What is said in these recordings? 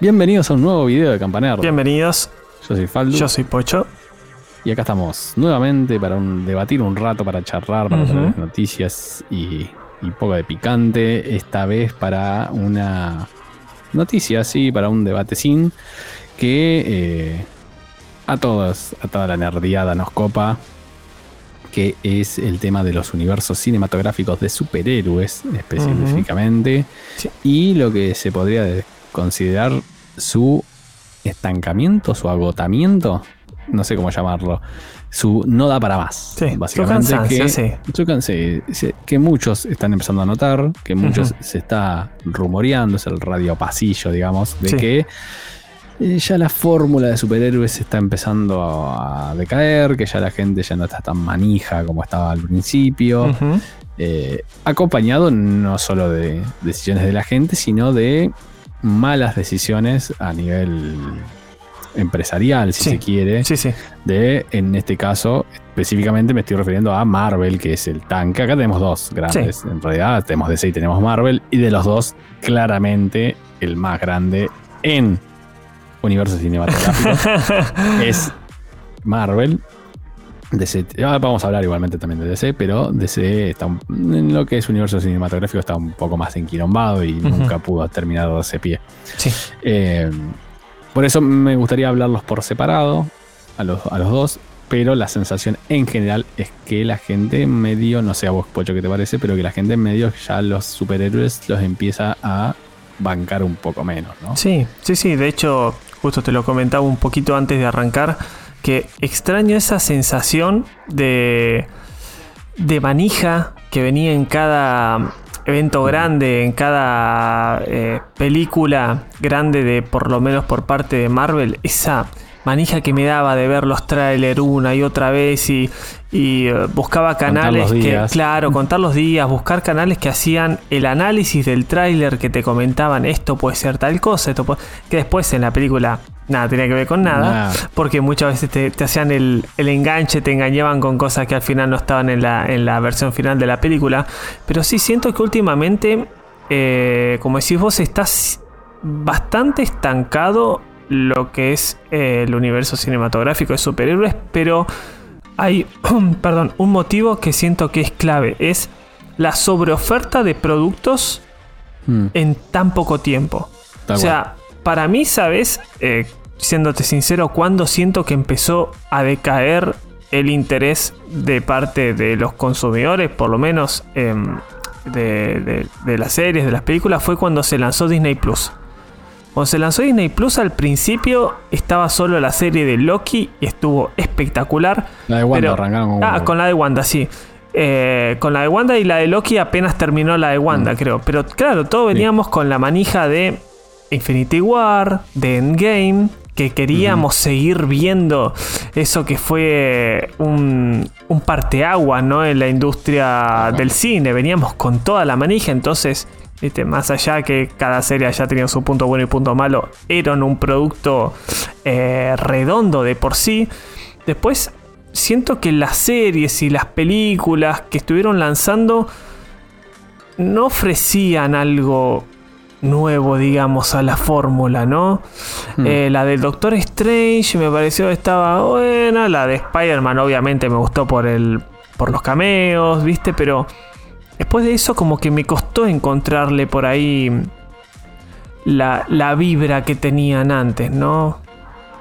Bienvenidos a un nuevo video de Campanero. Bienvenidos. Yo soy Faldo. Yo soy Pocho. Y acá estamos nuevamente para un- debatir un rato, para charlar, para Ujú. tener noticias y, y poco de picante. Esta vez para una noticia, sí, para un debate sin que eh, a todos, a toda la nerdiada nos copa, que es el tema de los universos cinematográficos de superhéroes específicamente Sí. y lo que se podría considerar su estancamiento, su agotamiento, no sé cómo llamarlo, su no da para más. Sí, su básicamente cansancio, que, sí. su que muchos están empezando a notar, que muchos se está rumoreando, es el radio pasillo, digamos, de Sí. que eh, ya la fórmula de superhéroes está empezando a, decaer, que ya la gente ya no está tan manija como estaba al principio. Eh, acompañado no solo de decisiones de la gente, sino de malas decisiones a nivel empresarial, si Sí. se quiere. Sí, sí. De, en este caso, específicamente me estoy refiriendo a Marvel, que es el tanque. Acá tenemos dos grandes. En realidad, tenemos DC y tenemos Marvel. Y de los dos, claramente, el más grande en universo cinematográfico es Marvel. DC, ahora vamos a hablar igualmente también de DC, pero DC está un- en lo que es universo cinematográfico está un poco más enquilombado y nunca pudo terminar de ese pie. Sí. Eh, por eso me gustaría hablarlos por separado a los, a los dos, pero la sensación en general es que la gente medio, no sé a vos, Pocho, qué te parece, pero que la gente medio ya los superhéroes los empieza a bancar un poco menos, ¿no? Sí, sí, sí. De hecho, justo te lo comentaba un poquito antes de arrancar, que extraño esa sensación de, de manija que venía en cada evento grande, en cada eh, película grande de por lo menos por parte de Marvel, esa manija que me daba de ver los trailers una y otra vez y, y, eh, buscaba canales que, claro, contar los días, buscar canales que hacían el análisis del tráiler que te comentaban esto puede ser tal cosa, esto puede- que después en la película nada tenía que ver con nada, porque muchas veces te, te hacían el, el enganche, te engañaban con cosas que al final no estaban en la, en la versión final de la película, pero sí siento que últimamente, eh, como decís vos, estás bastante estancado lo que es eh, el universo cinematográfico de superhéroes, pero hay, perdón, un motivo que siento que es clave, es la sobreoferta de productos Mm, en tan poco tiempo. o sea, para mí, ¿sabes? Eh, siéndote sincero, cuando siento que empezó a decaer el interés de parte de los consumidores, por lo menos em, de, de- de las series, de las películas, fue cuando se lanzó Disney Plus. Cuando se lanzó Disney Plus al principio estaba solo la serie de Loki y estuvo espectacular. La de Wanda pero- arrancaron con Ah, Wanda. con la de Wanda, sí. Eh, con la de Wanda y la de Loki apenas terminó la de Wanda, Mm. creo. Pero claro, todos veníamos con la manija de Infinity War, de Endgame, que queríamos seguir viendo eso que fue un, un parteaguas, ¿no? En la industria del cine. Veníamos con toda la manija, entonces, ¿viste? más allá que cada serie ya tenía su punto bueno y punto malo, eran un producto eh, redondo de por sí. Después, siento que las series y las películas que estuvieron lanzando no ofrecían algo nuevo, digamos, a la fórmula, ¿no? Hmm. Eh, la del Doctor Strange me pareció que estaba buena. La de Spider-Man, obviamente, me gustó por el. por los cameos, ¿viste? Pero después de eso, como que me costó encontrarle por ahí la, la vibra que tenían antes, ¿no?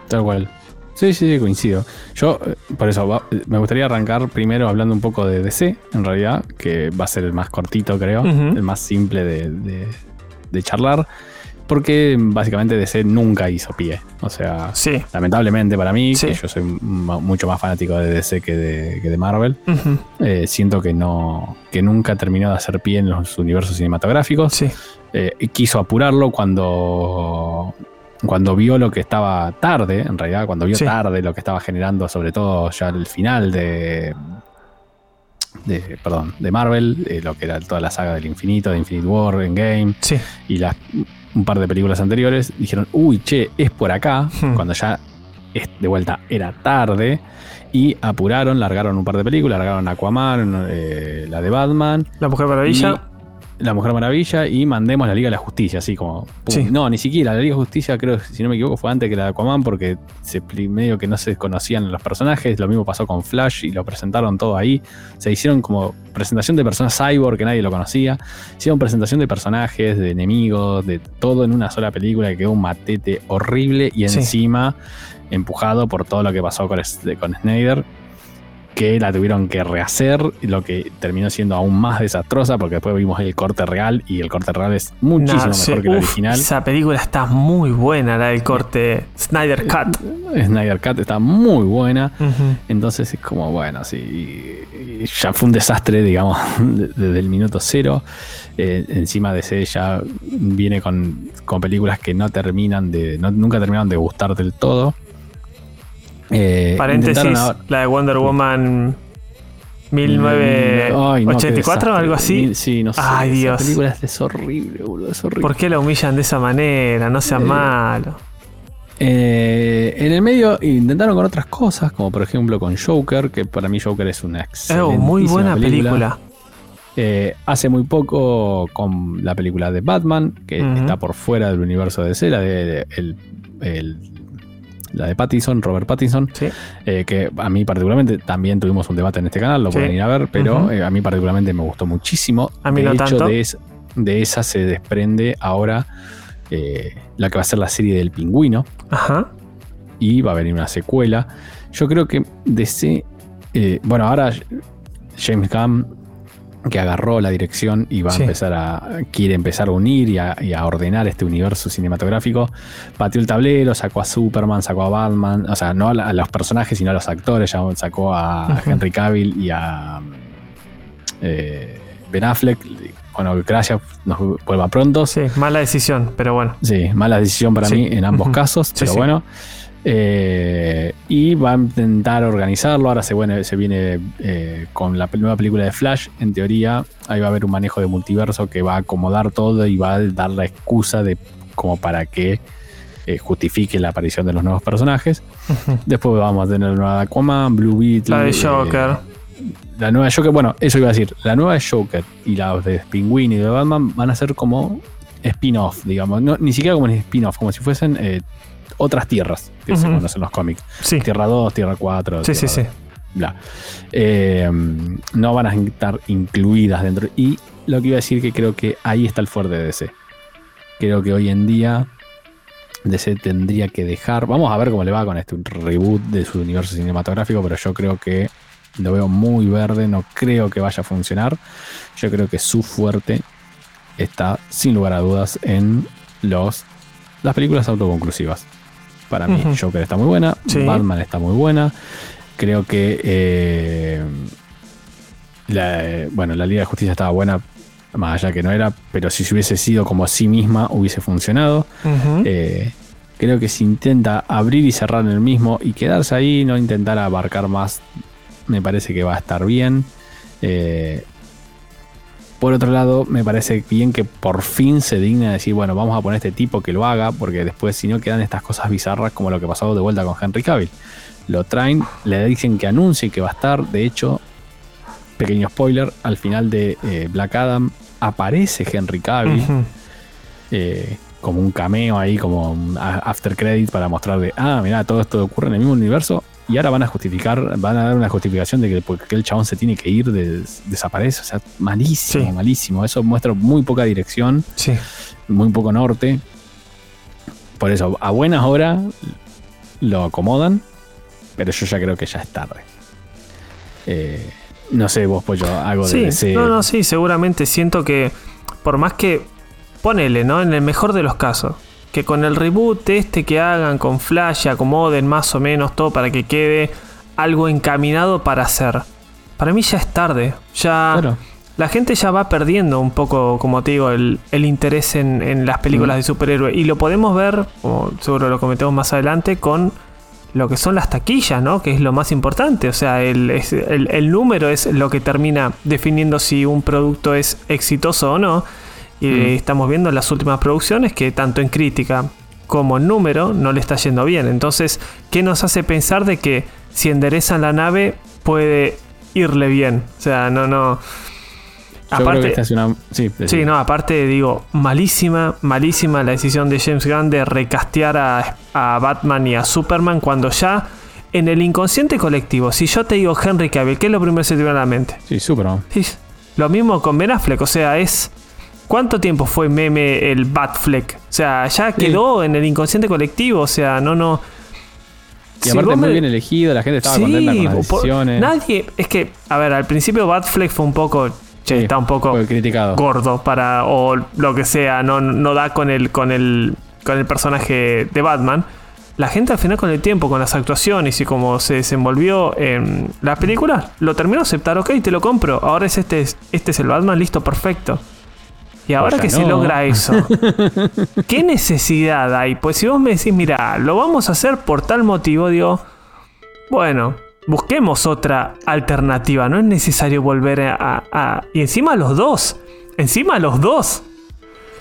Tal cual. Sí, sí, sí, coincido. Yo, eh, por eso, va- me gustaría arrancar primero hablando un poco de DC, en realidad, que va a ser el más cortito, creo, el más simple de, de- de charlar, porque básicamente DC nunca hizo pie. O sea, Sí. lamentablemente para mí, Sí. que yo soy mucho más fanático de DC que de, que de Marvel, eh, siento que no que nunca terminó de hacer pie en los universos cinematográficos. Sí. Eh, quiso apurarlo cuando, cuando vio lo que estaba tarde, en realidad, cuando vio Sí. tarde lo que estaba generando, sobre todo ya el final de. De perdón, de Marvel, eh, lo que era toda la saga del infinito, de Infinite War, Endgame Sí. y las, un par de películas anteriores, dijeron, uy, che, es por acá, Hmm. cuando ya es- de vuelta era tarde, y apuraron, largaron un par de películas, largaron Aquaman, eh, la de Batman, La Mujer Maravilla. La Mujer Maravilla y mandemos la Liga de la Justicia, así como. No, ni siquiera. La Liga de Justicia, creo, si no me equivoco, fue antes que la de Aquaman, porque se, medio que no se conocían los personajes. Lo mismo pasó con Flash y lo presentaron todo ahí. Se hicieron como presentación de personas cyborg que nadie lo conocía. Hicieron presentación de personajes, de enemigos, de todo en una sola película que quedó un matete horrible y encima empujado por todo lo que pasó con, con Snyder que la tuvieron que rehacer, lo que terminó siendo aún más desastrosa porque después vimos el corte real y el corte real es muchísimo mejor que el original. Esa película está muy buena, la del corte Snyder Cut. Snyder Cut está muy buena. Entonces es como, bueno, sí, ya fue un desastre, digamos, desde el minuto cero. Eh, encima de ese ya viene con, películas que no terminan de, nunca terminaron de gustar del todo. Eh, Paréntesis, la de Wonder Woman 1984 o algo así. Sí, no sé. Ay, Dios. Esa película es horrible, boludo. Es horrible. ¿Por qué la humillan de esa manera? No sea eh, malo. Eh, en el medio intentaron con otras cosas, como por ejemplo con Joker, que para mí Joker es una excelente. muy buena película. hace muy poco con la película de Batman, que está por fuera del universo de DC, la de, el la de Pattinson, Robert Pattinson, eh, que a mí particularmente también tuvimos un debate en este canal, lo pueden ir a ver, pero eh, a mí particularmente me gustó muchísimo. A mí de hecho, De, esa se desprende ahora eh, la que va a ser la serie del pingüino. Ajá. Y va a venir una secuela. Yo creo que DC. bueno, ahora James Gunn que agarró la dirección y va a empezar a. quiere empezar a unir y a, ordenar este universo cinematográfico. Pateó el tablero, sacó a Superman, sacó a Batman, o sea, no a, los personajes, sino a los actores. Ya sacó a Henry Cavill y a eh, Ben Affleck. Bueno, gracias, nos vuelva pronto. Sí, mala decisión, pero bueno. Sí, mala decisión para mí en ambos casos, pero bueno. Eh, y va a intentar organizarlo. Ahora se, viene, se viene eh, con la nueva película de Flash. En teoría, ahí va a haber un manejo de multiverso que va a acomodar todo y va a dar la excusa de como para que eh, justifique la aparición de los nuevos personajes. Después vamos a tener la nueva Aquaman, Blue Beetle. La de Joker. la nueva Joker, bueno, eso iba a decir. La nueva de Joker y la de Penguin y de Batman van a ser como spin-off, digamos. ni siquiera como un spin-off, como si fuesen otras tierras que se conocen en los cómics. Tierra 2, Tierra 4. Sí, sí, sí. Bla. Eh, no van a estar incluidas dentro. Y lo que iba a decir que creo que ahí está el fuerte de DC. Creo que hoy en día DC tendría que dejar. Vamos a ver cómo le va con este reboot de su universo cinematográfico, pero yo creo que lo veo muy verde. No creo que vaya a funcionar. Yo creo que su fuerte está, sin lugar a dudas, en los las películas autoconclusivas. Para mí, Joker está muy buena, Batman está muy buena. Creo que eh, la, bueno, la Liga de Justicia estaba buena, más allá que no era, pero si se hubiese sido como a sí misma, hubiese funcionado. Eh, creo que si intenta abrir y cerrar en el mismo y quedarse ahí, no intentar abarcar más, me parece que va a estar bien. Eh, por otro lado, me parece bien que por fin se digna decir, bueno, vamos a poner este tipo que lo haga, porque después si no quedan estas cosas bizarras como lo que pasó de vuelta con Henry Cavill. Lo traen, le dicen que anuncie que va a estar, de hecho, pequeño spoiler, al final de eh, Black Adam aparece Henry Cavill. Eh, como un cameo ahí, como un after credit para mostrar de, ah, mira, todo esto ocurre en el mismo universo y ahora van a justificar, van a dar una justificación de que porque el chabón se tiene que ir, desaparece. O sea, malísimo, malísimo. Eso muestra muy poca dirección, muy poco norte. Por eso, a buenas horas lo acomodan, pero yo ya creo que ya es tarde. Eh, no sé, vos, pues yo hago de ese... No, no, sí, seguramente siento que por más que ponele, ¿no? En el mejor de los casos que con el reboot este que hagan con Flash acomoden más o menos todo para que quede algo encaminado para hacer. Para mí ya es tarde. Ya la gente ya va perdiendo un poco, como te digo, el, interés en, las películas de superhéroes. Y lo podemos ver, como seguro lo comentemos más adelante, con lo que son las taquillas, ¿no? Que es lo más importante. O sea, el, el número es lo que termina definiendo si un producto es exitoso o no. Y mm. estamos viendo las últimas producciones que tanto en crítica como en número no le está yendo bien. Entonces, ¿qué nos hace pensar de que si enderezan la nave puede irle bien? O sea, no, no. aparte, sí, no, aparte digo, malísima, malísima la decisión de James Gunn de recastear a, a Batman y a Superman cuando ya en el inconsciente colectivo, si yo te digo Henry Cavill, ¿qué es lo primero que se te viene a la mente? Sí, Superman. Lo mismo con Ben Affleck, o sea, es... ¿Cuánto tiempo fue meme el Batfleck? O sea, ya quedó en el inconsciente colectivo, o sea, no, no... Y aparte muy bien elegido, la gente estaba contenta con las decisiones. Nadie, es que, a ver, al principio Batfleck fue un poco che, está un poco criticado. gordo para o lo que sea, no, no da con el con el con el personaje de Batman la gente al final con el tiempo, con las actuaciones y cómo se desenvolvió en las películas, lo terminó aceptar, ok, te lo compro, ahora es este, este es el Batman, listo, perfecto. Y ahora que se logra eso, ¿qué necesidad hay? Pues si vos me decís, mira, lo vamos a hacer por tal motivo, digo, bueno, busquemos otra alternativa, no es necesario volver a... y encima los dos, encima los dos.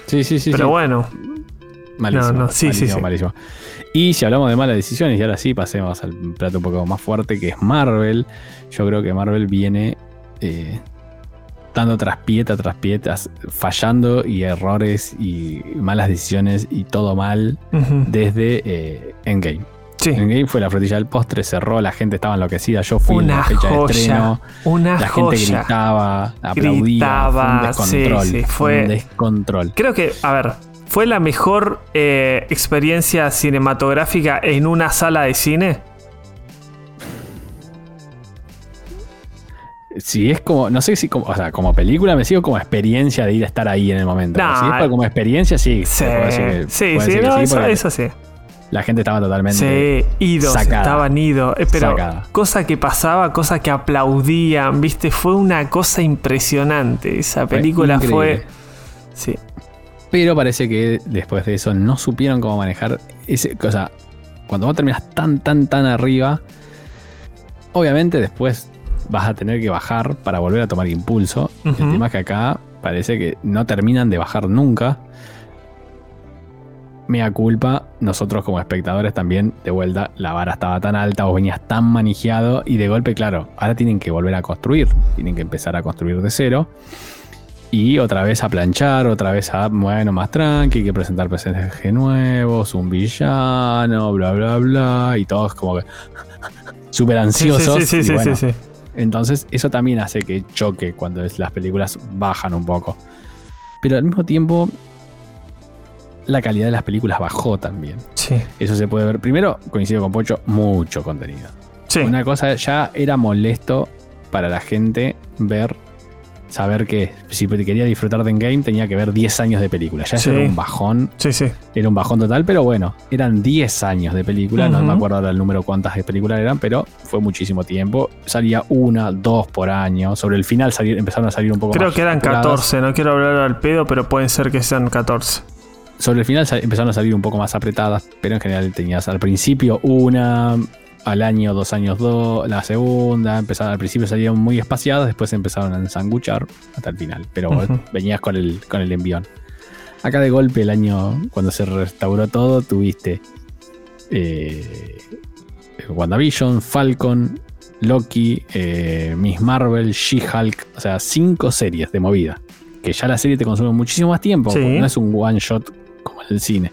Sí, sí, sí. Pero bueno. Malísimo, no, no, sí, sí, sí. malísimo. Y si hablamos de malas decisiones, y ahora sí pasemos al plato un poco más fuerte, que es Marvel. Yo creo que Marvel viene eh, dando traspieta tras pietas, fallando y errores y malas decisiones y todo mal desde eh, Endgame. Sí. Endgame fue la frutilla del postre, cerró, la gente estaba enloquecida. Yo fui en la fecha de estreno. Una la gente gritaba, aplaudía. Gritaba, fue un descontrol. fue un descontrol. Creo que, a ver, ¿Fue la mejor eh, experiencia cinematográfica en una sala de cine? Si es como, no sé si como, o sea, como película me sigo como experiencia de ir a estar ahí en el momento. si es como experiencia, sí. Sí, sí, sí, eso, sí. La gente estaba totalmente. Sí, idos, estaban idos. Eh, pero cosa que pasaba, cosa que aplaudían, ¿viste? Fue una cosa impresionante. Esa película fue. Sí. Pero parece que después de eso no supieron cómo manejar ese. O sea, cuando vos terminas tan, tan, tan arriba, obviamente después vas a tener que bajar para volver a tomar impulso. El tema es que acá parece que no terminan de bajar nunca. Mea culpa, nosotros como espectadores también, de vuelta, la vara estaba tan alta, vos venías tan manejado y de golpe, claro, ahora tienen que volver a construir, tienen que empezar a construir de cero. Y otra vez a planchar, otra vez a, bueno, más tranqui, hay que presentar personajes nuevos, un villano, bla, bla, bla. Y todos como que súper ansiosos. Sí, sí, sí, sí, Entonces, eso también hace que choque cuando las películas bajan un poco. Pero al mismo tiempo, la calidad de las películas bajó también. Sí. Eso se puede ver. Primero, coincido con Pocho, mucho contenido. Sí. Una cosa ya era molesto para la gente ver saber que si quería disfrutar de Endgame tenía que ver 10 años de película. Ya era un bajón. Sí, sí. Era un bajón total, pero bueno, eran 10 años de película. No me acuerdo ahora el número cuántas de películas eran, pero fue muchísimo tiempo. Salía una, dos por año. Sobre el final empezaron a salir un poco Creo que eran 14, no quiero hablar al pedo, pero pueden ser que sean 14 sobre el final empezaron a salir un poco más apretadas, pero en general tenías al principio una, al año, dos años, dos, la segunda, empezaron, al principio salían muy espaciadas, después empezaron a ensanguchar hasta el final, pero venías con el, con el envión. Acá de golpe el año, cuando se restauró todo, tuviste eh, WandaVision, Falcon, Loki, eh, Miss Marvel, She-Hulk, o sea, cinco series de movida. Que ya la serie te consume muchísimo más tiempo, no es un one shot como en el cine.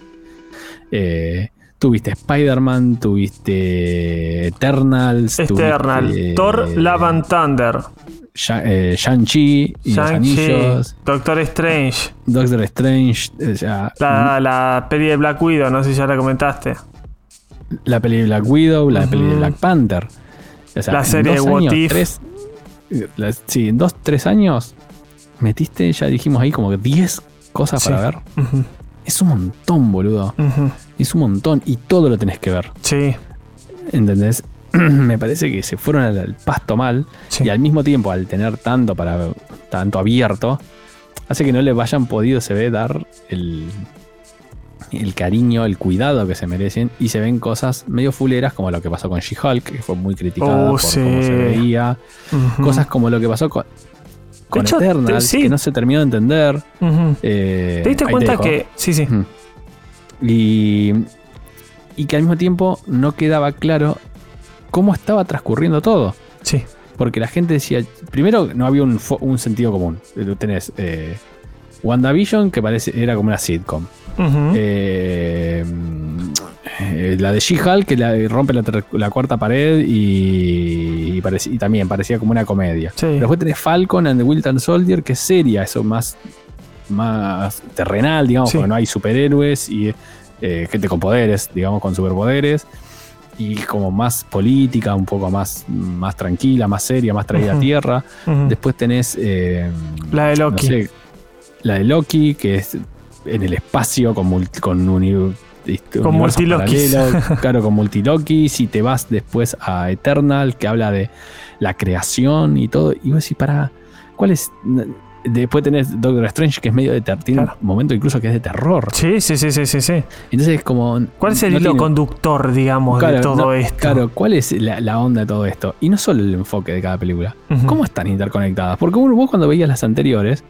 Eh, Tuviste Spider-Man, tuviste Eternals. Eternal. Thor, Love and Thunder. Eh, Shang-Chi y los Doctor Strange. Doctor Strange. la, la, peli de Black Widow, no sé si ya la comentaste. La peli de Black Widow, la peli de Black Panther. la serie de What If. sí, en dos, tres años metiste, ya dijimos ahí, como que 10 cosas para ver. Es un montón, boludo. Es un montón y todo lo tenés que ver. Sí. ¿Entendés? Me parece que se fueron al, pasto mal y al mismo tiempo, al tener tanto para tanto abierto, hace que no le vayan podido, se ve, dar el, el cariño, el cuidado que se merecen y se ven cosas medio fuleras como lo que pasó con She-Hulk, que fue muy criticada oh, por cómo se veía. Cosas como lo que pasó con, con Eternal, que no se terminó de entender. Eh, ¿Te diste cuenta que.? Sí, sí. Y, y que al mismo tiempo no quedaba claro cómo estaba transcurriendo todo. Sí. porque la gente decía, primero no había un, sentido común. Tenés eh, WandaVision, que parece, era como una sitcom. Eh, eh, la de She-Hulk, que rompe la, cuarta pared y, y, también parecía como una comedia. Pero después tenés Falcon and the Winter Soldier, que es seria, eso más, más terrenal, digamos, porque no hay superhéroes y gente con poderes, digamos, con superpoderes y como más política, un poco más, más tranquila, más seria, más traída a tierra. Después tenés. Eh, la de Loki. la de Loki, que es en el espacio con, multi, con un con multiloki. claro, con multiloki. Si te vas después a Eternal, que habla de la creación y todo, y vos decís, para. ¿Cuál es? Después tenés Doctor Strange, que es medio de terror. Tiene un momento incluso que es de terror. Sí, sí, sí, sí, sí. Entonces es como. ¿Cuál es el hilo conductor, digamos, de todo esto? Claro, ¿cuál es la, onda de todo esto? Y no solo el enfoque de cada película. ¿Cómo están interconectadas? Porque vos cuando veías las anteriores,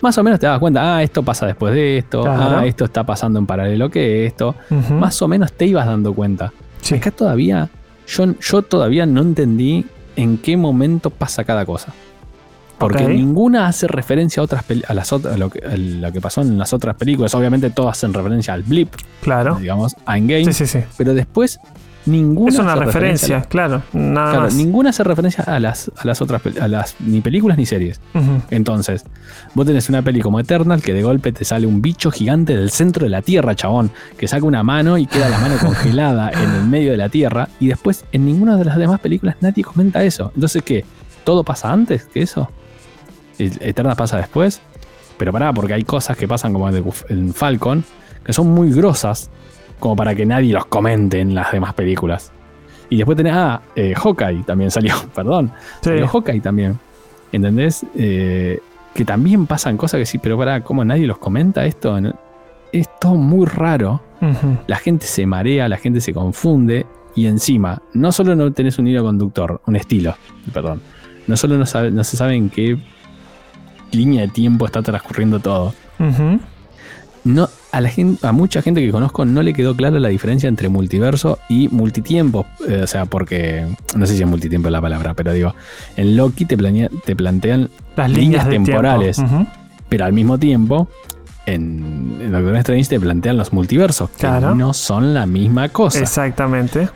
más o menos te dabas cuenta, ah, esto pasa después de esto, ah, esto está pasando en paralelo que esto. Más o menos te ibas dando cuenta. Sí. Acá todavía, yo, yo todavía no entendí en qué momento pasa cada cosa. Porque ninguna hace referencia a otras a las otras, lo, que, lo que pasó en las otras películas. Obviamente todas hacen referencia al blip. Claro. Digamos, a Endgame. Sí, sí, sí. Pero después ninguna es una referencia, claro, nada más. ninguna hace referencia a las, a las otras a las ni películas ni series. Entonces, vos tenés una peli como Eternal que de golpe te sale un bicho gigante del centro de la tierra, chabón, que saca una mano y queda la mano congelada en el medio de la tierra y después en ninguna de las demás películas nadie comenta eso. Entonces, ¿qué? ¿Todo pasa antes que eso? Eterna pasa después. Pero pará, porque hay cosas que pasan como en Falcon, que son muy grosas, como para que nadie los comente en las demás películas. Y después tenés, ah, eh, Hawkeye también salió, perdón. Salió Hawkeye también. ¿Entendés? Eh, que también pasan cosas que sí, pero para, ¿cómo nadie los comenta esto? Es todo muy raro. La gente se marea, la gente se confunde. Y encima, no solo no tenés un hilo conductor, un estilo, perdón. No solo no, no se sabe en qué línea de tiempo está transcurriendo todo. No, a, la gente, a mucha gente que conozco no le quedó clara la diferencia entre multiverso y multitiempo. Eh, o sea, porque. No sé si es multitiempo la palabra, pero digo. En Loki te, te plantean las líneas temporales. Pero al mismo tiempo, en, en Doctor Strange te plantean los multiversos. Que no son la misma cosa. Exactamente.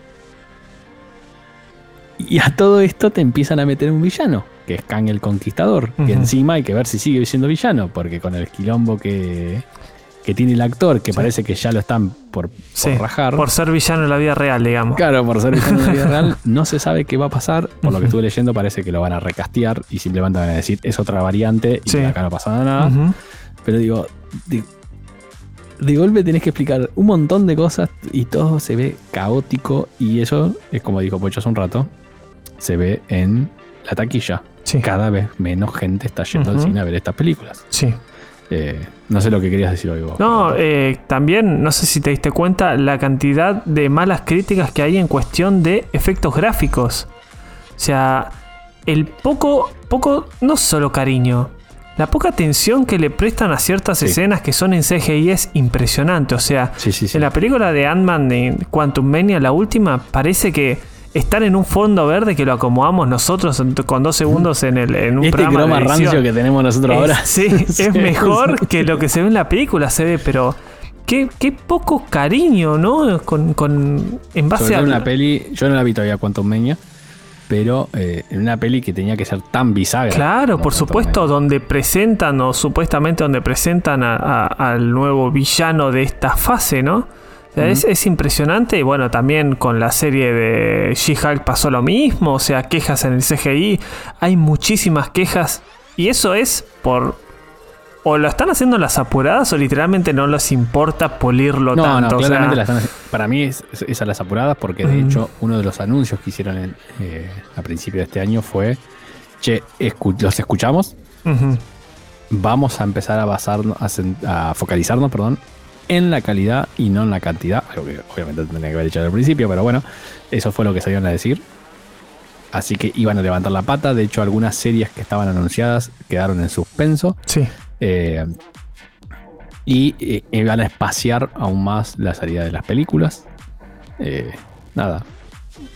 Y a todo esto te empiezan a meter un villano que es Kang el Conquistador. Que encima hay que ver si sigue siendo villano, porque con el quilombo que, que tiene el actor, que parece que ya lo están por, rajar. Por ser villano en la vida real, digamos. Claro, por ser villano en la vida real, no se sabe qué va a pasar. Por lo que estuve leyendo, parece que lo van a recastear y simplemente van a decir es otra variante y acá no pasa nada. Pero digo, de, golpe tenés que explicar un montón de cosas y todo se ve caótico. Y eso es como dijo Pocho hace un rato, se ve en la taquilla cada vez menos gente está yendo al cine a ver estas películas. Sí. Eh, no sé lo que querías decir hoy vos. No, eh, también, no sé si te diste cuenta la cantidad de malas críticas que hay en cuestión de efectos gráficos. O sea, el poco, poco, no solo cariño, la poca atención que le prestan a ciertas escenas que son en CGI es impresionante. O sea, en la película de Ant-Man de Quantum Mania, la última, parece que están en un fondo verde que lo acomodamos nosotros con dos segundos en, el, en un este croma rancio que tenemos nosotros ahora. Sí, es mejor que lo que se ve en la película, se ve, pero qué, qué poco cariño, ¿no? Con, con en base a. una peli, yo no la vi todavía Quantum Meña, pero eh, en una peli que tenía que ser tan bisagra. Claro, por supuesto, donde presentan o supuestamente donde presentan al nuevo villano de esta fase, ¿no? Es, impresionante y bueno, también con la serie de She-Hulk pasó lo mismo, o sea, quejas en el CGI, hay muchísimas quejas y eso es por... O lo están haciendo las apuradas o literalmente no les importa pulirlo tanto. No, claramente están, para mí es, a las apuradas porque de hecho uno de los anuncios que hicieron eh, a principio de este año fue, che, los escuchamos, vamos a empezar a basarnos, a, a focalizarnos, perdón, en la calidad y no en la cantidad. Algo que obviamente tendría que haber dicho al principio, pero bueno, eso fue lo que salieron a decir. Así que iban a levantar la pata. De hecho, algunas series que estaban anunciadas quedaron en suspenso. Sí. Eh, y eh, iban a espaciar aún más la salida de las películas. Eh, nada.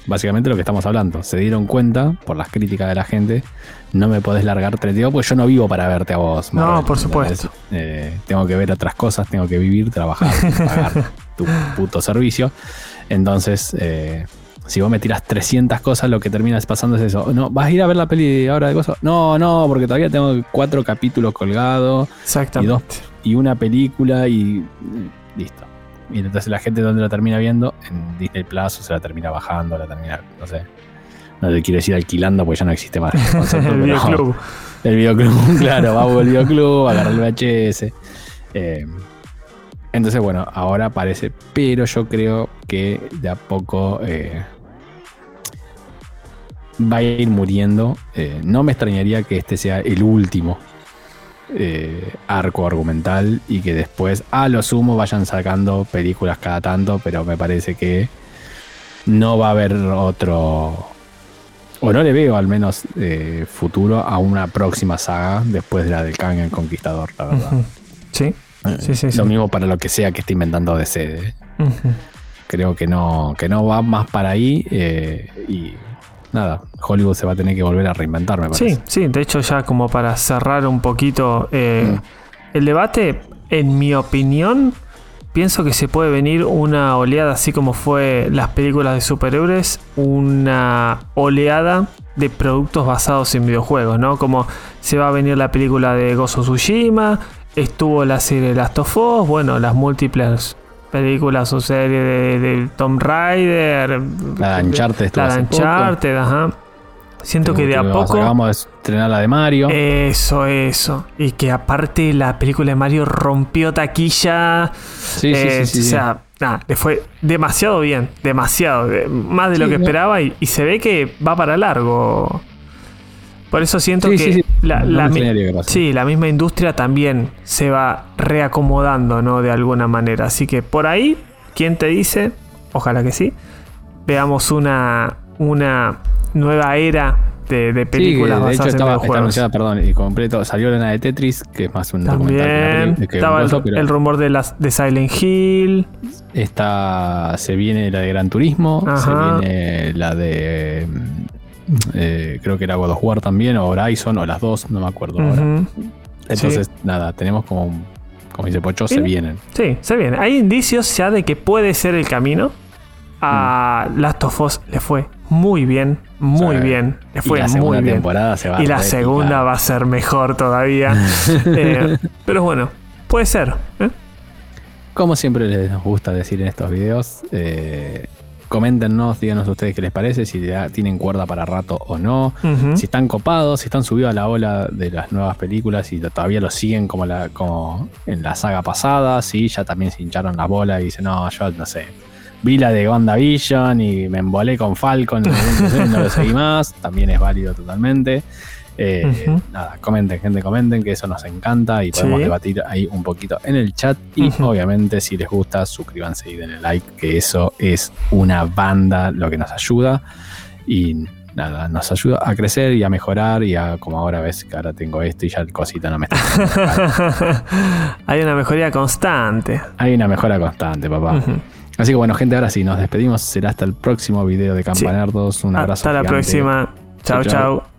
Básicamente lo que estamos hablando. Se dieron cuenta, por las críticas de la gente, no me podés largar 32 porque yo no vivo para verte a vos. no, por supuesto. Eh, tengo que ver otras cosas, tengo que vivir, trabajar, pagar tu puto servicio. Entonces, eh, si vos me tiras 300 cosas, lo que terminas pasando es eso. No, ¿vas a ir a ver la peli ahora de cosas? No, no, porque todavía tengo cuatro capítulos colgados. Exactamente. Y, y una película y listo. Y entonces la gente donde la termina viendo, en Disney Plus, o se la termina bajando, la termina, no sé. No te quiero decir alquilando porque ya no existe más el, videoclub. El videoclub, claro, va al videoclub, agarrar el VHS. Eh, entonces, bueno, ahora parece, pero yo creo que de a poco eh, va a ir muriendo. Eh, no me extrañaría que este sea el último eh, arco argumental y que después a lo sumo vayan sacando películas cada tanto, pero me parece que no va a haber otro, o no le veo al menos eh, futuro a una próxima saga después de la del Kang el Conquistador, la verdad. Sí. Eh, sí, sí, lo mismo para lo que sea que esté inventando DC. Creo que no, que no va más para ahí y nada, Hollywood se va a tener que volver a reinventar, me parece. Sí, sí, de hecho ya como para cerrar un poquito eh, mm. el debate, en mi opinión, pienso que se puede venir una oleada, así como fue las películas de superhéroes, una oleada de productos basados en videojuegos, ¿no? Como se va a venir la película de Gozo Tsushima, estuvo la serie Last of Us, bueno, las múltiples películas o series de, de Tom Raider. La de Uncharted. La de Uncharted, ajá. Siento que de a poco. Vamos a estrenar la de Mario. Eso, eso. Y que aparte la película de Mario rompió taquilla. Sí, sí, sí, sí, O sea, nada, le fue demasiado bien. Demasiado. Más de lo que esperaba. Y, y, se ve que va para largo. Por eso siento que la, la, la, misma industria también se va reacomodando, ¿no? De alguna manera. Así que por ahí, ¿quién te dice? Ojalá que sí. Veamos una, una nueva era de, películas de hecho estaba, anunciada, perdón, y completo. Salió la de Tetris, que es más un También, estaba el, rumor de, las, de Silent Hill. Esta, se viene la de Gran Turismo. Se viene la de eh, creo que era God of War también, o Horizon, o las dos, no me acuerdo ahora. Entonces, nada, tenemos como, como dice Pocho, se vienen. Sí, se vienen. Hay indicios ya de que puede ser el camino. A mm. Last of Us le fue muy bien, muy bien. Le fue y la temporada se va Y la segunda va a ser mejor todavía. Eh, pero bueno, puede ser. ¿eh? Como siempre les gusta decir en estos videos, Coméntenos, díganos ustedes qué les parece, si tienen cuerda para rato o no, si están copados, si están subidos a la ola de las nuevas películas y todavía lo siguen como, la, como en la saga pasada, si ya también se hincharon la bola y dicen, no, yo no sé, vi la de WandaVision y me embolé con Falcon y no lo seguí más, también es válido totalmente. Eh, nada, comenten, gente, comenten, que eso nos encanta y podemos debatir ahí un poquito en el chat. Y obviamente, si les gusta, suscríbanse y denle like, que eso es una banda lo que nos ayuda. Y nada, nos ayuda a crecer y a mejorar. Y a, como ahora ves que ahora tengo esto y ya el cosito no me está. Hay una mejoría constante. Hay una mejora constante, papá. Así que bueno, gente, ahora sí, nos despedimos. Será hasta el próximo video de Campanardos. Un abrazo. Hasta la próxima. chao. chao.